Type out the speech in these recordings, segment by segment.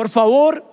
Por favor,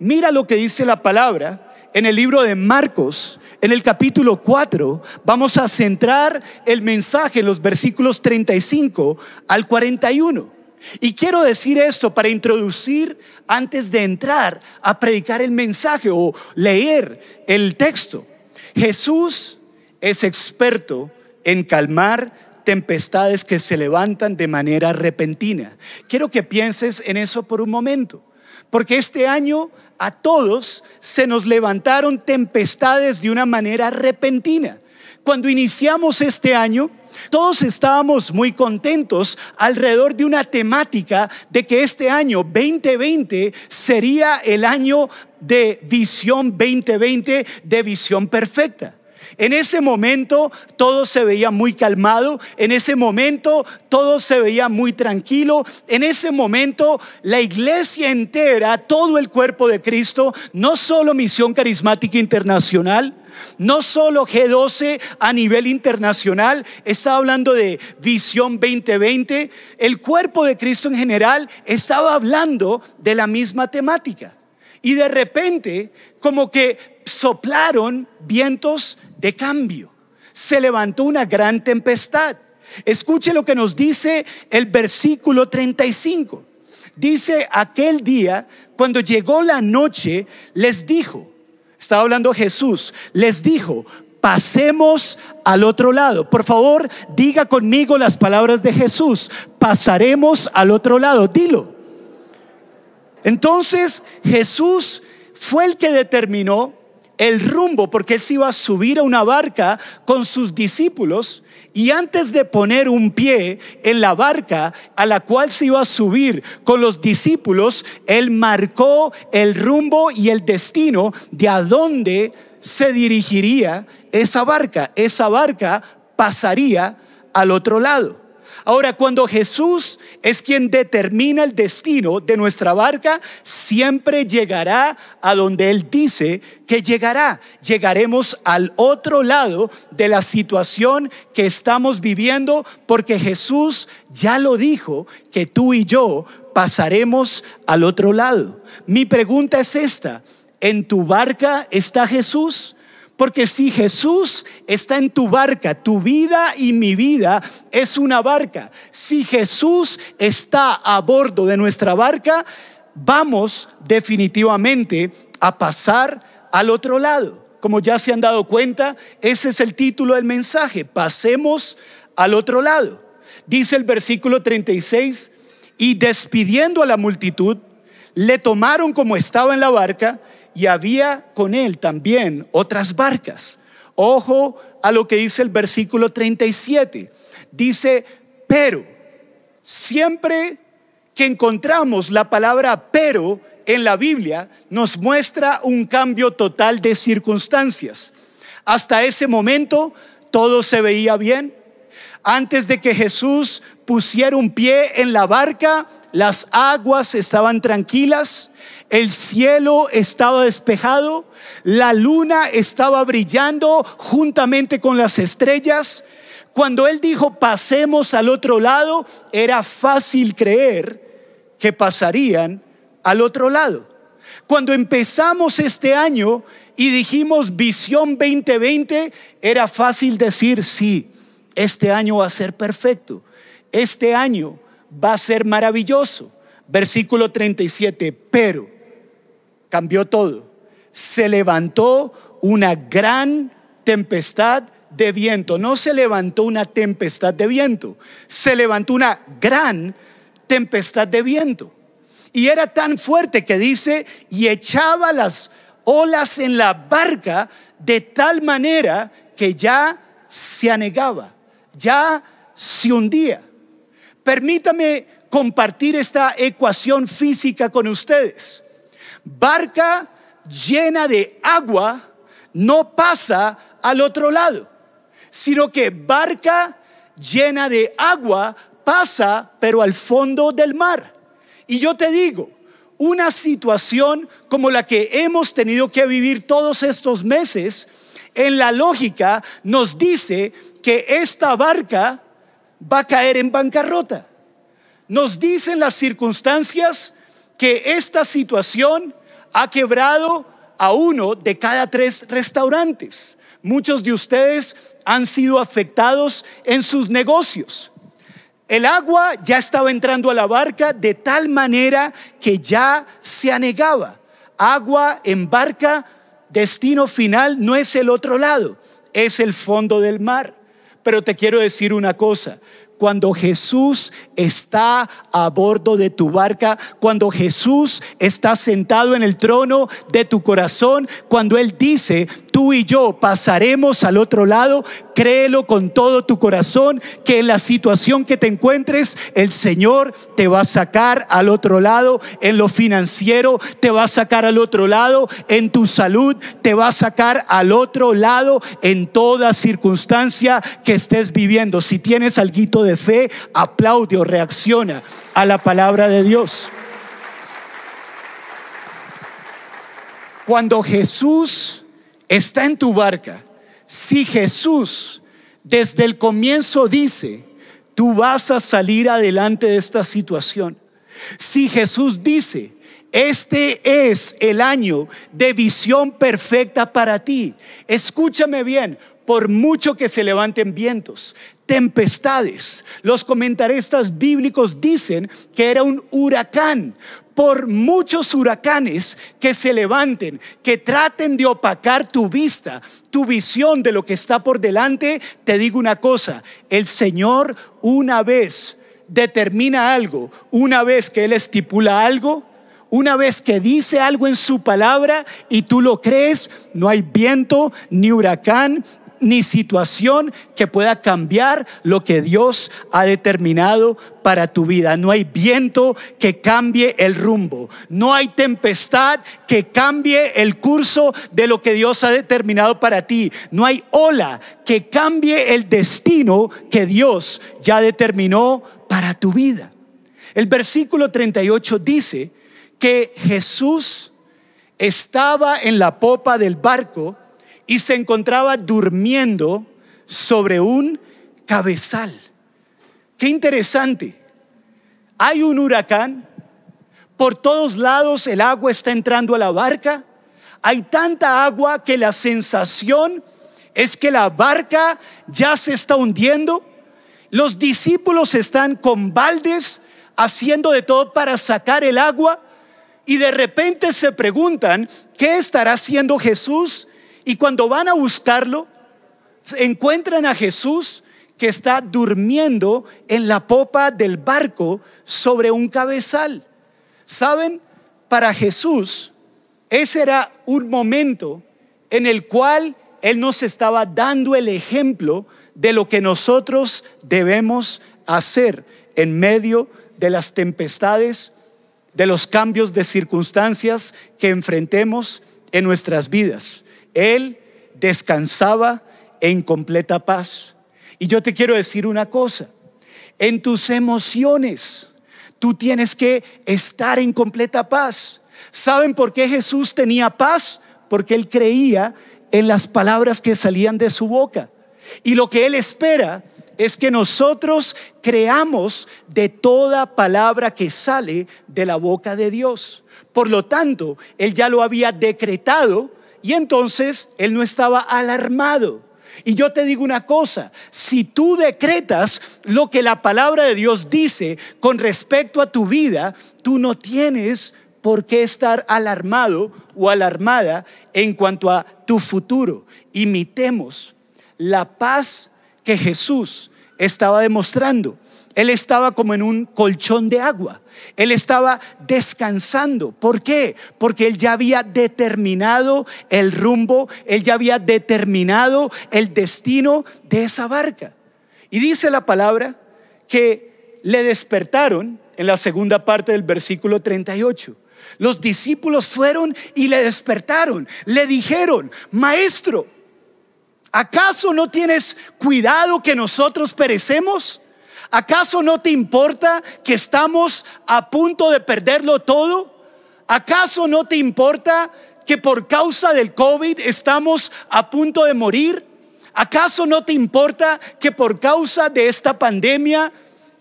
mira lo que dice la palabra en el libro de Marcos, en el capítulo 4. Vamos a centrar el mensaje en los versículos 35 al 41. Y quiero decir esto para introducir antes de entrar a predicar el mensaje o leer el texto. Jesús es experto en calmar tempestades que se levantan de manera repentina. Quiero que pienses en eso por un momento, porque este año a todos se nos levantaron tempestades de una manera repentina. Cuando iniciamos este año, todos estábamos muy contentos alrededor de una temática de que este año 2020 sería el año de visión 2020, de visión perfecta. En ese momento todo se veía muy calmado, en ese momento todo se veía muy tranquilo, en ese momento la iglesia entera, todo el cuerpo de Cristo, no solo Misión Carismática Internacional, no solo G12 a nivel internacional, está hablando de visión 2020, el cuerpo de Cristo en general estaba hablando de la misma temática. Y de repente, como que soplaron vientos de cambio. Se levantó una gran tempestad. Escuche lo que nos dice el versículo 35. Dice, aquel día, cuando llegó la noche, les dijo, estaba hablando Jesús, les dijo, pasemos al otro lado. Por favor, diga conmigo las palabras de Jesús, pasaremos al otro lado, dilo. Entonces Jesús fue el que determinó el rumbo, porque él se iba a subir a una barca con sus discípulos y antes de poner un pie en la barca a la cual se iba a subir con los discípulos, él marcó el rumbo y el destino de a dónde se dirigiría esa barca. Esa barca pasaría al otro lado. Ahora, cuando Jesús es quien determina el destino de nuestra barca, siempre llegará a donde Él dice que llegará. Llegaremos al otro lado de la situación que estamos viviendo porque Jesús ya lo dijo que tú y yo pasaremos al otro lado. Mi pregunta es esta, ¿en tu barca está Jesús? Porque si Jesús está en tu barca, tu vida y mi vida es una barca. Si Jesús está a bordo de nuestra barca, vamos definitivamente a pasar al otro lado. Como ya se han dado cuenta, ese es el título del mensaje. Pasemos al otro lado. Dice el versículo 36, y despidiendo a la multitud, le tomaron como estaba en la barca y había con él también otras barcas. Ojo a lo que dice el versículo 37. Dice, pero siempre que encontramos la palabra pero en la Biblia, nos muestra un cambio total de circunstancias. Hasta ese momento todo se veía bien. Antes de que Jesús pusiera un pie en la barca, las aguas estaban tranquilas, el cielo estaba despejado, la luna estaba brillando juntamente con las estrellas. Cuando él dijo pasemos al otro lado, era fácil creer que pasarían al otro lado. Cuando empezamos este año y dijimos visión 2020, era fácil decir sí, este año va a ser perfecto, este año va a ser maravilloso. Versículo 37, pero cambió todo. Se levantó una gran tempestad de viento. No se levantó una tempestad de viento, se levantó una gran tempestad de viento. Y era tan fuerte que dice, y echaba las olas en la barca de tal manera que ya se anegaba, ya se hundía. Permítame compartir esta ecuación física con ustedes barca llena de agua no pasa al otro lado, sino que barca llena de agua pasa pero al fondo del mar. Y yo te digo, una situación como la que hemos tenido que vivir todos estos meses, en la lógica nos dice que esta barca va a caer en bancarrota. Nos dicen las circunstancias que esta situación ha quebrado a uno de cada tres restaurantes. Muchos de ustedes han sido afectados en sus negocios. El agua ya estaba entrando a la barca de tal manera que ya se anegaba. Agua en barca, destino final no es el otro lado, es el fondo del mar. Pero te quiero decir una cosa, cuando Jesús está a bordo de tu barca, cuando Jesús está sentado en el trono de tu corazón, cuando Él dice, tú y yo pasaremos al otro lado, créelo con todo tu corazón, que en la situación que te encuentres, el Señor te va a sacar al otro lado, en lo financiero, te va a sacar al otro lado, en tu salud, te va a sacar al otro lado, en toda circunstancia que estés viviendo. Si tienes algo de fe, aplaude o reacciona a la palabra de Dios. Cuando Jesús está en tu barca, si Jesús desde el comienzo dice, tú vas a salir adelante de esta situación, si Jesús dice, este es el año de visión perfecta para ti, escúchame bien, por mucho que se levanten vientos, tempestades. Los comentaristas bíblicos dicen que era un huracán. Por muchos huracanes que se levanten, que traten de opacar tu vista, tu visión de lo que está por delante, te digo una cosa, el Señor una vez determina algo, una vez que Él estipula algo, una vez que dice algo en su palabra y tú lo crees, no hay viento, ni huracán, ni situación que pueda cambiar lo que Dios ha determinado para tu vida. No hay viento que cambie el rumbo. No hay tempestad que cambie el curso de lo que Dios ha determinado para ti. No hay ola que cambie el destino que Dios ya determinó para tu vida. El versículo 38 dice que Jesús estaba en la popa del barco y se encontraba durmiendo sobre un cabezal. Qué interesante. Hay un huracán, por todos lados el agua está entrando a la barca, hay tanta agua que la sensación es que la barca ya se está hundiendo, los discípulos están con baldes haciendo de todo para sacar el agua y de repente se preguntan, ¿qué estará haciendo Jesús? Y cuando van a buscarlo, encuentran a Jesús que está durmiendo en la popa del barco sobre un cabezal. ¿Saben? Para Jesús, ese era un momento en el cual Él nos estaba dando el ejemplo de lo que nosotros debemos hacer en medio de las tempestades, de los cambios de circunstancias que enfrentemos en nuestras vidas. Él descansaba en completa paz. Y yo te quiero decir una cosa, en tus emociones tú tienes que estar en completa paz. ¿Saben por qué Jesús tenía paz? Porque él creía en las palabras que salían de su boca. Y lo que él espera es que nosotros creamos de toda palabra que sale de la boca de Dios. Por lo tanto, él ya lo había decretado y entonces él no estaba alarmado. Y yo te digo una cosa, si tú decretas lo que la palabra de Dios dice con respecto a tu vida, tú no tienes por qué estar alarmado o alarmada en cuanto a tu futuro. Imitemos la paz que Jesús estaba demostrando. Él estaba como en un colchón de agua. Él estaba descansando. ¿Por qué? Porque él ya había determinado el rumbo, él ya había determinado el destino de esa barca. Y dice la palabra que le despertaron en la segunda parte del versículo 38. Los discípulos fueron y le despertaron. Le dijeron, maestro, ¿acaso no tienes cuidado que nosotros perecemos? ¿Acaso no te importa que estamos a punto de perderlo todo? ¿Acaso no te importa que por causa del COVID estamos a punto de morir? ¿Acaso no te importa que por causa de esta pandemia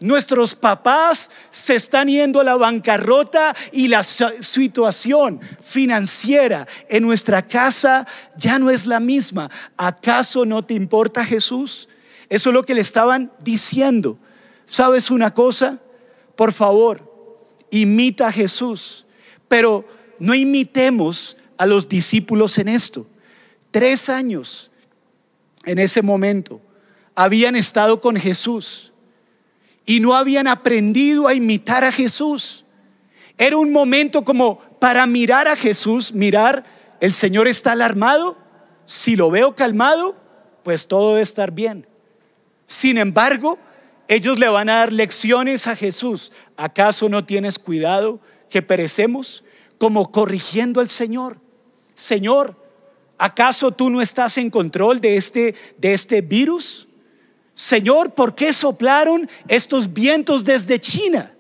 Nuestros papás se están yendo a la bancarrota y la situación financiera en nuestra casa ya no es la misma. ¿Acaso no te importa Jesús? Eso es lo que le estaban diciendo. ¿Sabes una cosa? Por favor, imita a Jesús, pero no imitemos a los discípulos en esto. Tres años en ese momento habían estado con Jesús y no habían aprendido a imitar a Jesús. Era un momento como para mirar a Jesús, mirar, el Señor está alarmado, si lo veo calmado, pues todo debe estar bien. Sin embargo, ellos le van a dar lecciones a Jesús. ¿Acaso no tienes cuidado que perecemos? Como corrigiendo al Señor. Señor, ¿acaso tú no estás en control de este, de este virus? Señor, ¿por qué soplaron estos vientos desde China?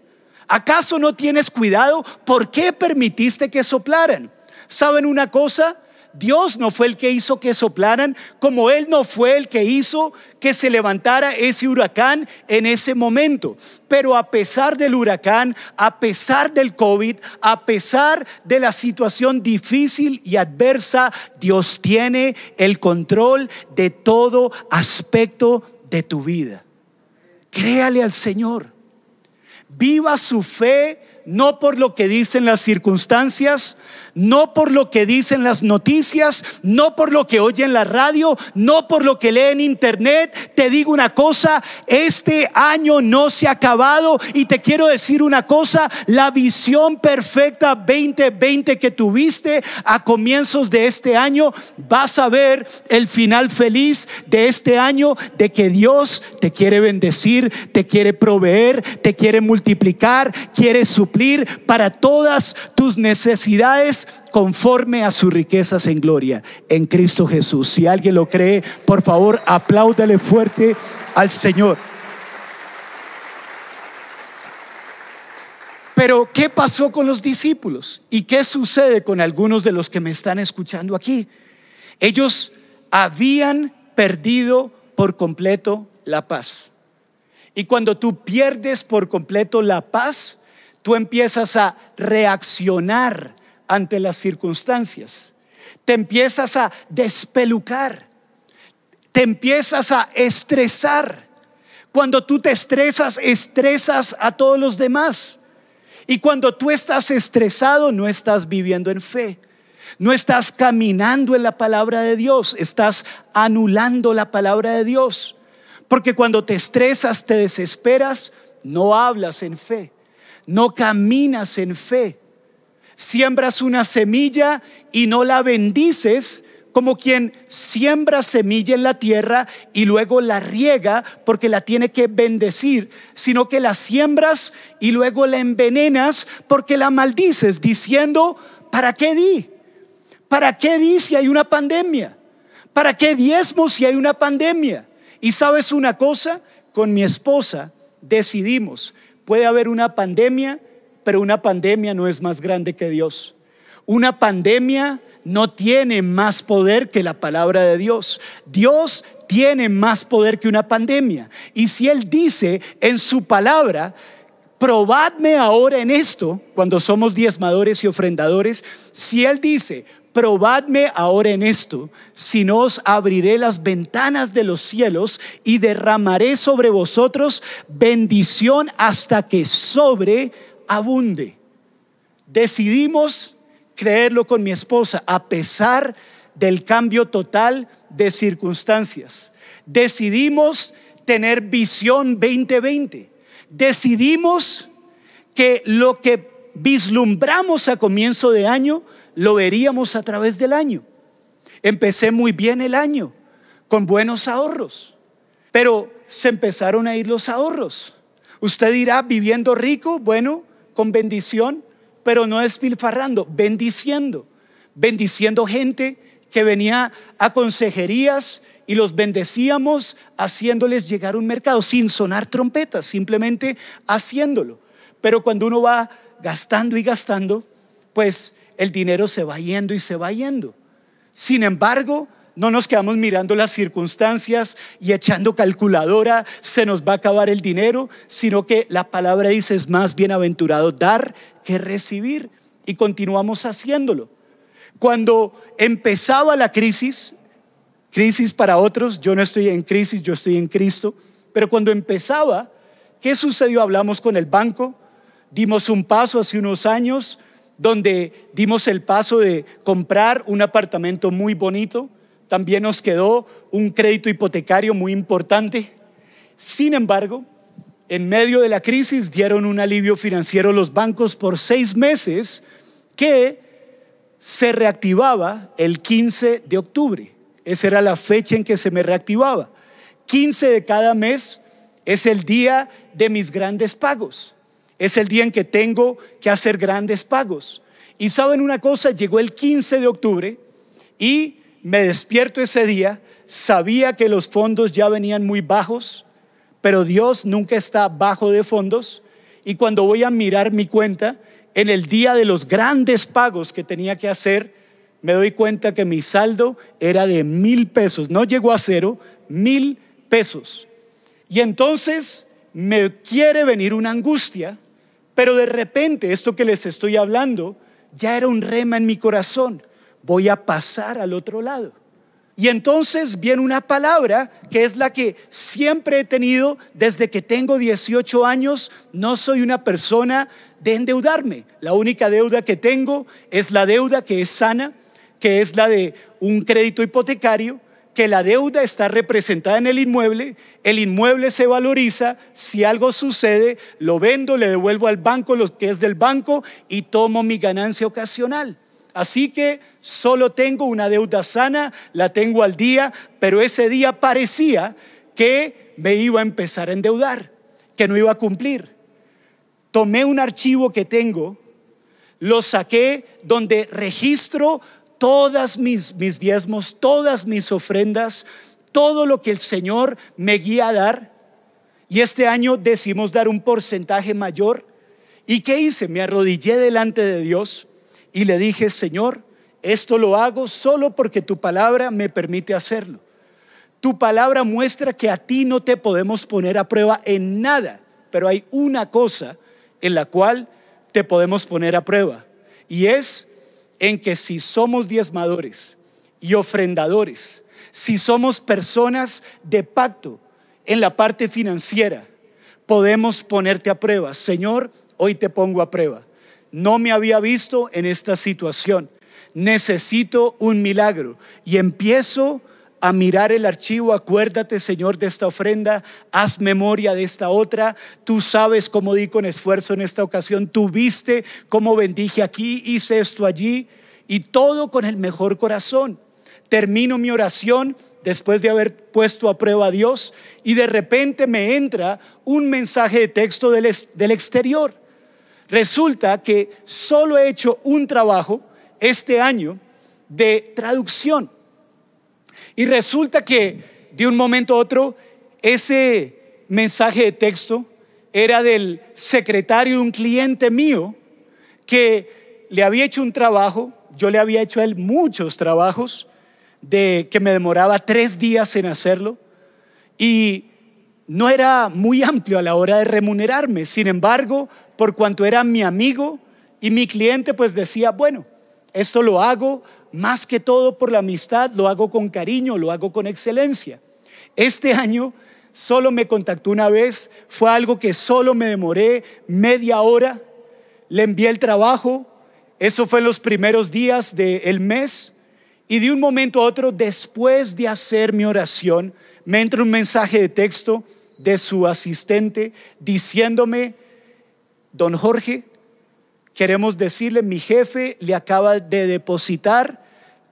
¿Acaso no tienes cuidado? ¿Por qué permitiste que soplaran? ¿Saben una cosa? Dios no fue el que hizo que soplaran, como Él no fue el que hizo que se levantara ese huracán en ese momento. Pero a pesar del huracán, a pesar del COVID, a pesar de la situación difícil y adversa, Dios tiene el control de todo aspecto de tu vida. Créale al Señor. Viva su fe no por lo que dicen las circunstancias, no por lo que dicen las noticias, no por lo que oye en la radio, no por lo que lee en internet. Te digo una cosa, este año no se ha acabado y te quiero decir una cosa, la visión perfecta 2020 que tuviste a comienzos de este año, vas a ver el final feliz de este año, de que Dios te quiere bendecir, te quiere proveer, te quiere multiplicar, quiere suplir para todas tus necesidades conforme a sus riquezas en gloria en Cristo Jesús. Si alguien lo cree, por favor, apláudale fuerte al Señor. Pero, ¿qué pasó con los discípulos? ¿Y qué sucede con algunos de los que me están escuchando aquí? Ellos habían perdido por completo la paz. Y cuando tú pierdes por completo la paz, tú empiezas a reaccionar ante las circunstancias. Te empiezas a despelucar. Te empiezas a estresar. Cuando tú te estresas, estresas a todos los demás. Y cuando tú estás estresado, no estás viviendo en fe. No estás caminando en la palabra de Dios, estás anulando la palabra de Dios. Porque cuando te estresas, te desesperas, no hablas en fe, no caminas en fe siembras una semilla y no la bendices, como quien siembra semilla en la tierra y luego la riega porque la tiene que bendecir, sino que la siembras y luego la envenenas porque la maldices, diciendo, ¿para qué di? ¿Para qué di si hay una pandemia? ¿Para qué diezmo si hay una pandemia? Y sabes una cosa, con mi esposa decidimos, puede haber una pandemia, pero una pandemia no es más grande que Dios. Una pandemia no tiene más poder que la palabra de Dios. Dios tiene más poder que una pandemia. Y si Él dice en su palabra, probadme ahora en esto, cuando somos diezmadores y ofrendadores, si Él dice, probadme ahora en esto, si no os abriré las ventanas de los cielos y derramaré sobre vosotros bendición hasta que sobre abunde. Decidimos creerlo con mi esposa a pesar del cambio total de circunstancias. Decidimos tener visión 2020. Decidimos que lo que vislumbramos a comienzo de año lo veríamos a través del año. Empecé muy bien el año, con buenos ahorros, pero se empezaron a ir los ahorros. Usted dirá, viviendo rico, bueno, con bendición, pero no despilfarrando, bendiciendo, bendiciendo gente que venía a consejerías y los bendecíamos haciéndoles llegar un mercado sin sonar trompetas, simplemente haciéndolo. Pero cuando uno va gastando y gastando, pues el dinero se va yendo y se va yendo. Sin embargo, no nos quedamos mirando las circunstancias y echando calculadora, se nos va a acabar el dinero, sino que la palabra dice es más bienaventurado dar que recibir y continuamos haciéndolo. Cuando empezaba la crisis, crisis para otros, yo no estoy en crisis, yo estoy en Cristo, pero cuando empezaba, ¿qué sucedió? Hablamos con el banco, dimos un paso hace unos años donde dimos el paso de comprar un apartamento muy bonito, también nos quedó un crédito hipotecario muy importante. Sin embargo, en medio de la crisis dieron un alivio financiero los bancos por seis meses que se reactivaba el 15 de octubre. Esa era la fecha en que se me reactivaba. 15 de cada mes es el día de mis grandes pagos. Es el día en que tengo que hacer grandes pagos. Y saben una cosa, llegó el 15 de octubre y me despierto ese día, sabía que los fondos ya venían muy bajos, pero Dios nunca está bajo de fondos. Y cuando voy a mirar mi cuenta, en el día de los grandes pagos que tenía que hacer, me doy cuenta que mi saldo era de mil pesos, no llegó a cero, mil pesos. Y entonces me quiere venir una angustia, pero de repente esto que les estoy hablando ya era un rema en mi corazón voy a pasar al otro lado. Y entonces viene una palabra que es la que siempre he tenido desde que tengo 18 años. No soy una persona de endeudarme. La única deuda que tengo es la deuda que es sana, que es la de un crédito hipotecario, que la deuda está representada en el inmueble, el inmueble se valoriza, si algo sucede, lo vendo, le devuelvo al banco lo que es del banco y tomo mi ganancia ocasional. Así que solo tengo una deuda sana, la tengo al día, pero ese día parecía que me iba a empezar a endeudar, que no iba a cumplir. Tomé un archivo que tengo, lo saqué donde registro todas mis, mis diezmos, todas mis ofrendas, todo lo que el Señor me guía a dar. Y este año decimos dar un porcentaje mayor. ¿Y qué hice? Me arrodillé delante de Dios y le dije, Señor, esto lo hago solo porque tu palabra me permite hacerlo. Tu palabra muestra que a ti no te podemos poner a prueba en nada, pero hay una cosa en la cual te podemos poner a prueba y es en que si somos diezmadores y ofrendadores, si somos personas de pacto en la parte financiera, podemos ponerte a prueba. Señor, hoy te pongo a prueba. No me había visto en esta situación. Necesito un milagro. Y empiezo a mirar el archivo, acuérdate Señor de esta ofrenda, haz memoria de esta otra, tú sabes cómo di con esfuerzo en esta ocasión, tú viste cómo bendije aquí, hice esto allí, y todo con el mejor corazón. Termino mi oración después de haber puesto a prueba a Dios y de repente me entra un mensaje de texto del, del exterior. Resulta que solo he hecho un trabajo este año de traducción. Y resulta que de un momento a otro ese mensaje de texto era del secretario de un cliente mío que le había hecho un trabajo, yo le había hecho a él muchos trabajos, de que me demoraba tres días en hacerlo y no era muy amplio a la hora de remunerarme. Sin embargo, por cuanto era mi amigo y mi cliente, pues decía, bueno, esto lo hago más que todo por la amistad, lo hago con cariño, lo hago con excelencia. Este año solo me contactó una vez, fue algo que solo me demoré media hora, le envié el trabajo, eso fue en los primeros días del mes, y de un momento a otro, después de hacer mi oración, me entra un mensaje de texto de su asistente diciéndome, don Jorge, queremos decirle, mi jefe le acaba de depositar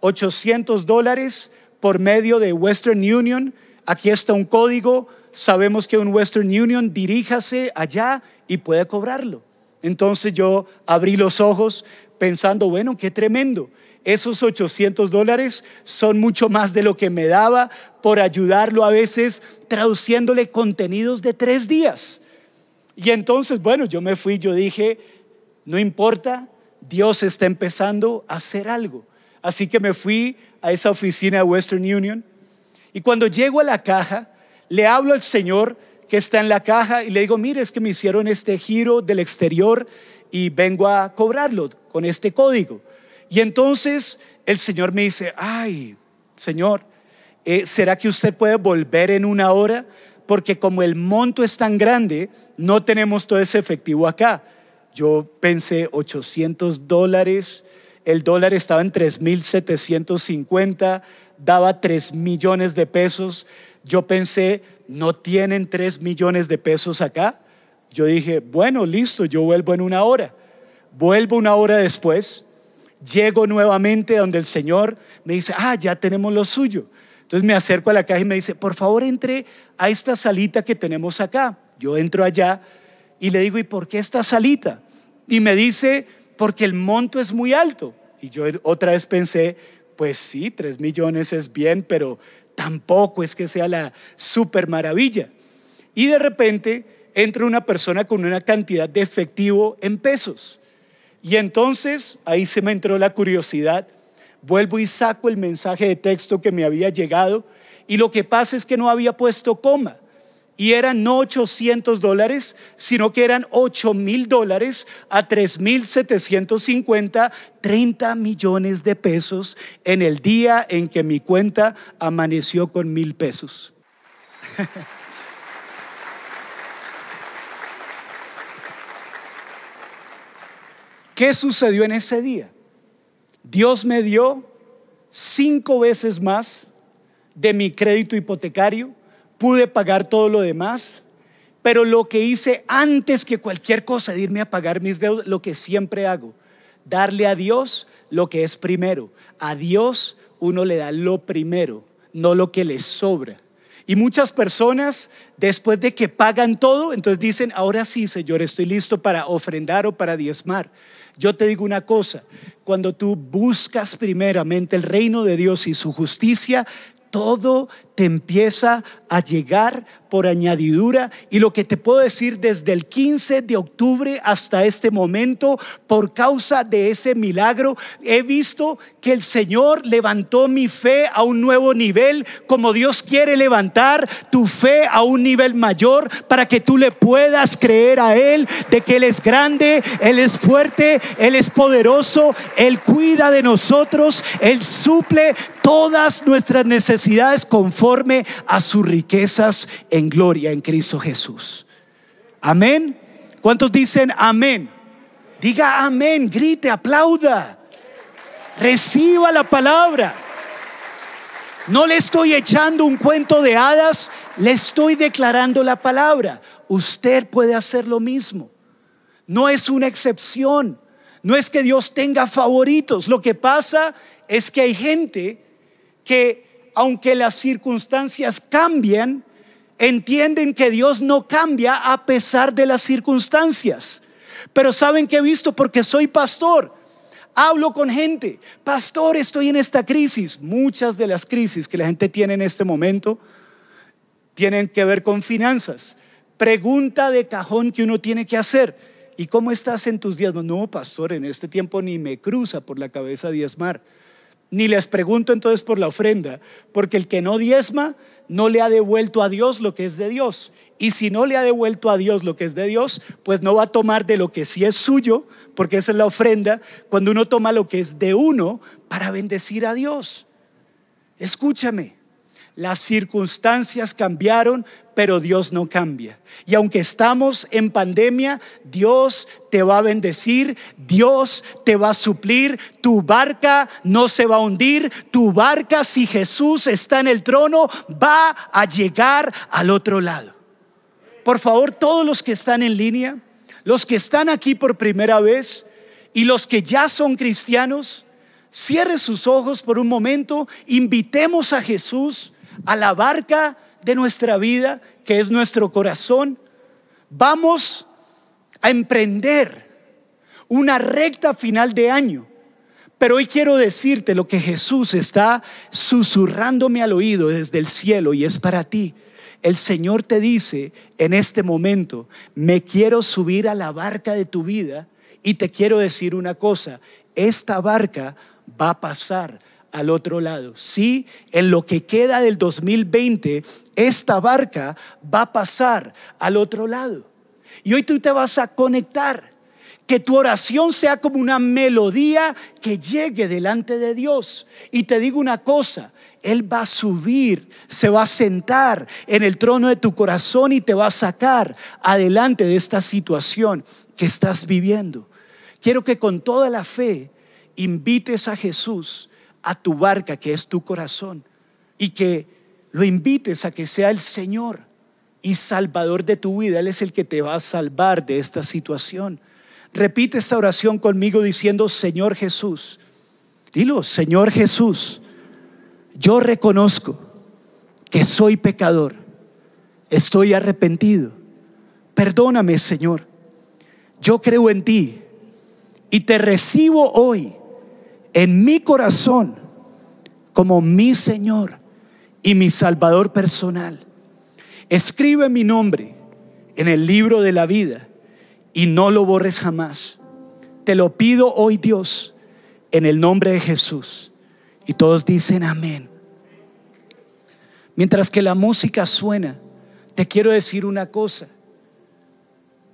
800 dólares por medio de Western Union. Aquí está un código, sabemos que un Western Union diríjase allá y puede cobrarlo. Entonces yo abrí los ojos pensando, bueno, qué tremendo. Esos 800 dólares son mucho más de lo que me daba por ayudarlo a veces traduciéndole contenidos de tres días. Y entonces, bueno, yo me fui, yo dije, no importa, Dios está empezando a hacer algo. Así que me fui a esa oficina de Western Union y cuando llego a la caja, le hablo al señor que está en la caja y le digo, mire, es que me hicieron este giro del exterior y vengo a cobrarlo con este código. Y entonces el señor me dice, ay, señor, eh, ¿será que usted puede volver en una hora? Porque como el monto es tan grande, no tenemos todo ese efectivo acá. Yo pensé 800 dólares, el dólar estaba en 3.750, daba 3 millones de pesos. Yo pensé, ¿no tienen 3 millones de pesos acá? Yo dije, bueno, listo, yo vuelvo en una hora. Vuelvo una hora después, llego nuevamente donde el Señor me dice, ah, ya tenemos lo suyo. Entonces me acerco a la caja y me dice, por favor entre a esta salita que tenemos acá. Yo entro allá y le digo, ¿y por qué esta salita? Y me dice, porque el monto es muy alto. Y yo otra vez pensé, pues sí, tres millones es bien, pero tampoco es que sea la super maravilla. Y de repente entra una persona con una cantidad de efectivo en pesos. Y entonces ahí se me entró la curiosidad vuelvo y saco el mensaje de texto que me había llegado y lo que pasa es que no había puesto coma. Y eran no 800 dólares, sino que eran 8 mil dólares a 3 mil 750, 30 millones de pesos en el día en que mi cuenta amaneció con mil pesos. ¿Qué sucedió en ese día? Dios me dio cinco veces más de mi crédito hipotecario, pude pagar todo lo demás, pero lo que hice antes que cualquier cosa de irme a pagar mis deudas, lo que siempre hago, darle a Dios lo que es primero. A Dios uno le da lo primero, no lo que le sobra. Y muchas personas, después de que pagan todo, entonces dicen, ahora sí, Señor, estoy listo para ofrendar o para diezmar. Yo te digo una cosa, cuando tú buscas primeramente el reino de Dios y su justicia, todo te empieza a llegar por añadidura. Y lo que te puedo decir desde el 15 de octubre hasta este momento, por causa de ese milagro, he visto que el Señor levantó mi fe a un nuevo nivel, como Dios quiere levantar tu fe a un nivel mayor para que tú le puedas creer a Él de que Él es grande, Él es fuerte, Él es poderoso, Él cuida de nosotros, Él suple todas nuestras necesidades conforme conforme a sus riquezas en gloria en Cristo Jesús. Amén. ¿Cuántos dicen amén? Diga amén, grite, aplauda. Reciba la palabra. No le estoy echando un cuento de hadas, le estoy declarando la palabra. Usted puede hacer lo mismo. No es una excepción. No es que Dios tenga favoritos. Lo que pasa es que hay gente que aunque las circunstancias cambien, entienden que Dios no cambia a pesar de las circunstancias. Pero saben que he visto porque soy pastor. Hablo con gente, pastor, estoy en esta crisis. Muchas de las crisis que la gente tiene en este momento tienen que ver con finanzas. Pregunta de cajón que uno tiene que hacer. ¿Y cómo estás en tus diezmos? No, pastor, en este tiempo ni me cruza por la cabeza diezmar. Ni les pregunto entonces por la ofrenda, porque el que no diezma no le ha devuelto a Dios lo que es de Dios. Y si no le ha devuelto a Dios lo que es de Dios, pues no va a tomar de lo que sí es suyo, porque esa es la ofrenda, cuando uno toma lo que es de uno para bendecir a Dios. Escúchame, las circunstancias cambiaron, pero Dios no cambia. Y aunque estamos en pandemia, Dios te va a bendecir, Dios te va a suplir, tu barca no se va a hundir, tu barca si Jesús está en el trono va a llegar al otro lado. Por favor, todos los que están en línea, los que están aquí por primera vez y los que ya son cristianos, cierre sus ojos por un momento, invitemos a Jesús a la barca de nuestra vida, que es nuestro corazón, vamos a emprender una recta final de año. Pero hoy quiero decirte lo que Jesús está susurrándome al oído desde el cielo y es para ti. El Señor te dice en este momento, me quiero subir a la barca de tu vida y te quiero decir una cosa, esta barca va a pasar al otro lado. Sí, en lo que queda del 2020, esta barca va a pasar al otro lado. Y hoy tú te vas a conectar. Que tu oración sea como una melodía que llegue delante de Dios. Y te digo una cosa, Él va a subir, se va a sentar en el trono de tu corazón y te va a sacar adelante de esta situación que estás viviendo. Quiero que con toda la fe invites a Jesús a tu barca, que es tu corazón, y que lo invites a que sea el Señor y Salvador de tu vida. Él es el que te va a salvar de esta situación. Repite esta oración conmigo diciendo, Señor Jesús, dilo, Señor Jesús, yo reconozco que soy pecador, estoy arrepentido. Perdóname, Señor. Yo creo en ti y te recibo hoy en mi corazón como mi Señor y mi Salvador personal. Escribe mi nombre en el libro de la vida y no lo borres jamás. Te lo pido hoy Dios en el nombre de Jesús. Y todos dicen amén. Mientras que la música suena, te quiero decir una cosa.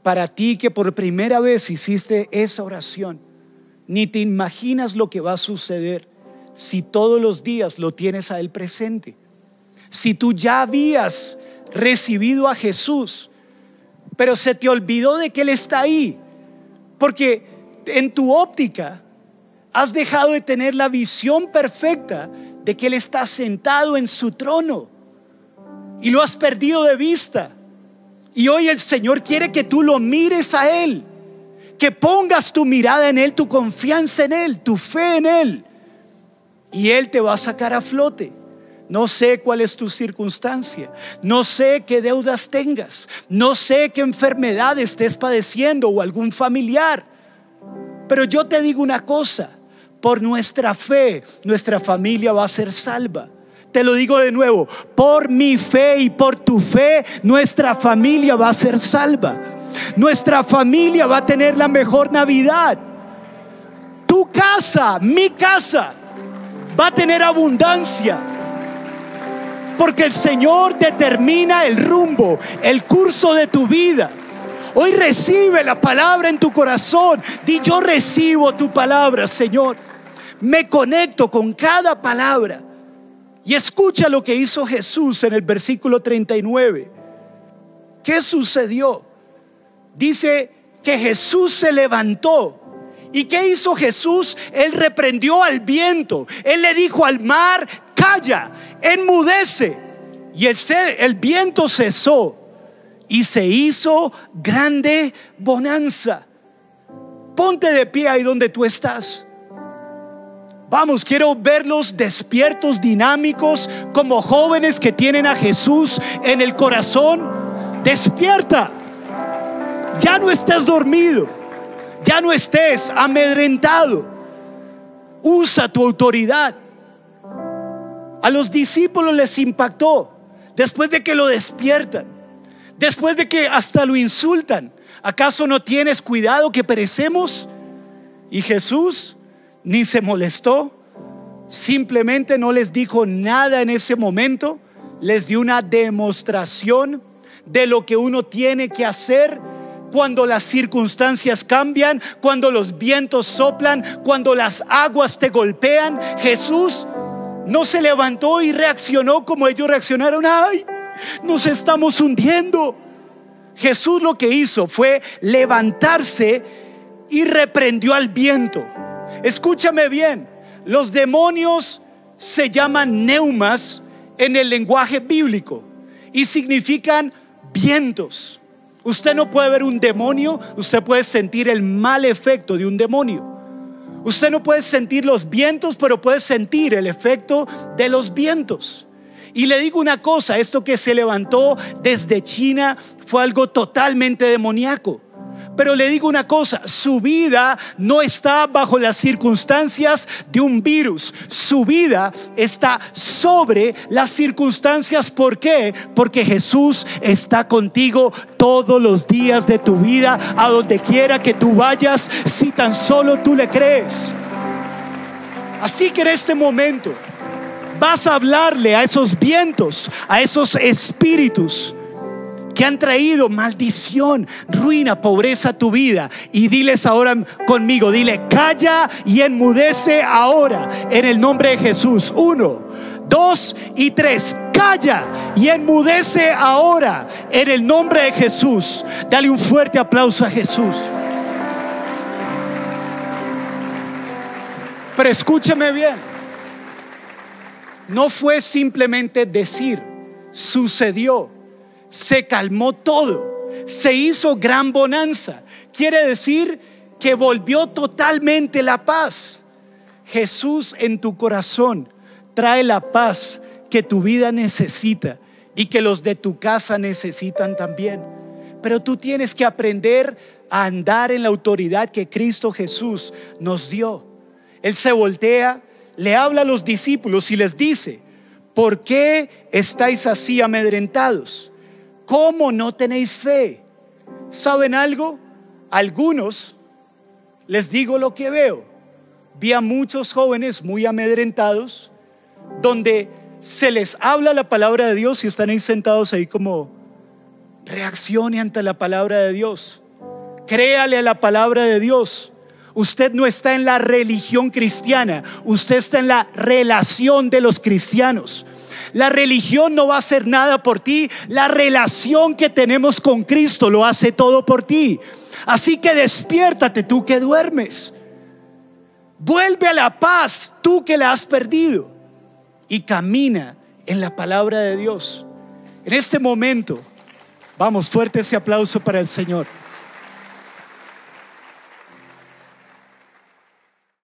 Para ti que por primera vez hiciste esa oración, ni te imaginas lo que va a suceder si todos los días lo tienes a Él presente. Si tú ya habías recibido a Jesús, pero se te olvidó de que Él está ahí, porque en tu óptica has dejado de tener la visión perfecta de que Él está sentado en su trono y lo has perdido de vista. Y hoy el Señor quiere que tú lo mires a Él que pongas tu mirada en Él, tu confianza en Él, tu fe en Él. Y Él te va a sacar a flote. No sé cuál es tu circunstancia, no sé qué deudas tengas, no sé qué enfermedad estés padeciendo o algún familiar. Pero yo te digo una cosa, por nuestra fe, nuestra familia va a ser salva. Te lo digo de nuevo, por mi fe y por tu fe, nuestra familia va a ser salva. Nuestra familia va a tener la mejor Navidad. Tu casa, mi casa, va a tener abundancia. Porque el Señor determina el rumbo, el curso de tu vida. Hoy recibe la palabra en tu corazón. Di yo recibo tu palabra, Señor. Me conecto con cada palabra. Y escucha lo que hizo Jesús en el versículo 39. ¿Qué sucedió? Dice que Jesús se levantó. ¿Y qué hizo Jesús? Él reprendió al viento. Él le dijo al mar, calla, enmudece. Y el, el viento cesó y se hizo grande bonanza. Ponte de pie ahí donde tú estás. Vamos, quiero verlos despiertos, dinámicos, como jóvenes que tienen a Jesús en el corazón. Despierta. Ya no estés dormido, ya no estés amedrentado. Usa tu autoridad. A los discípulos les impactó después de que lo despiertan, después de que hasta lo insultan. ¿Acaso no tienes cuidado que perecemos? Y Jesús ni se molestó, simplemente no les dijo nada en ese momento, les dio una demostración de lo que uno tiene que hacer cuando las circunstancias cambian, cuando los vientos soplan, cuando las aguas te golpean. Jesús no se levantó y reaccionó como ellos reaccionaron. Ay, nos estamos hundiendo. Jesús lo que hizo fue levantarse y reprendió al viento. Escúchame bien, los demonios se llaman neumas en el lenguaje bíblico y significan vientos. Usted no puede ver un demonio, usted puede sentir el mal efecto de un demonio. Usted no puede sentir los vientos, pero puede sentir el efecto de los vientos. Y le digo una cosa, esto que se levantó desde China fue algo totalmente demoníaco. Pero le digo una cosa, su vida no está bajo las circunstancias de un virus. Su vida está sobre las circunstancias. ¿Por qué? Porque Jesús está contigo todos los días de tu vida, a donde quiera que tú vayas, si tan solo tú le crees. Así que en este momento vas a hablarle a esos vientos, a esos espíritus que han traído maldición, ruina, pobreza a tu vida. Y diles ahora conmigo, dile, calla y enmudece ahora en el nombre de Jesús. Uno, dos y tres. Calla y enmudece ahora en el nombre de Jesús. Dale un fuerte aplauso a Jesús. Pero escúchame bien. No fue simplemente decir, sucedió se calmó todo, se hizo gran bonanza. Quiere decir que volvió totalmente la paz. Jesús en tu corazón trae la paz que tu vida necesita y que los de tu casa necesitan también. Pero tú tienes que aprender a andar en la autoridad que Cristo Jesús nos dio. Él se voltea, le habla a los discípulos y les dice, ¿por qué estáis así amedrentados? ¿Cómo no tenéis fe? ¿Saben algo? Algunos, les digo lo que veo, vi a muchos jóvenes muy amedrentados, donde se les habla la palabra de Dios y están ahí sentados ahí como, reaccione ante la palabra de Dios, créale a la palabra de Dios. Usted no está en la religión cristiana, usted está en la relación de los cristianos. La religión no va a hacer nada por ti. La relación que tenemos con Cristo lo hace todo por ti. Así que despiértate tú que duermes. Vuelve a la paz tú que la has perdido. Y camina en la palabra de Dios. En este momento, vamos, fuerte ese aplauso para el Señor.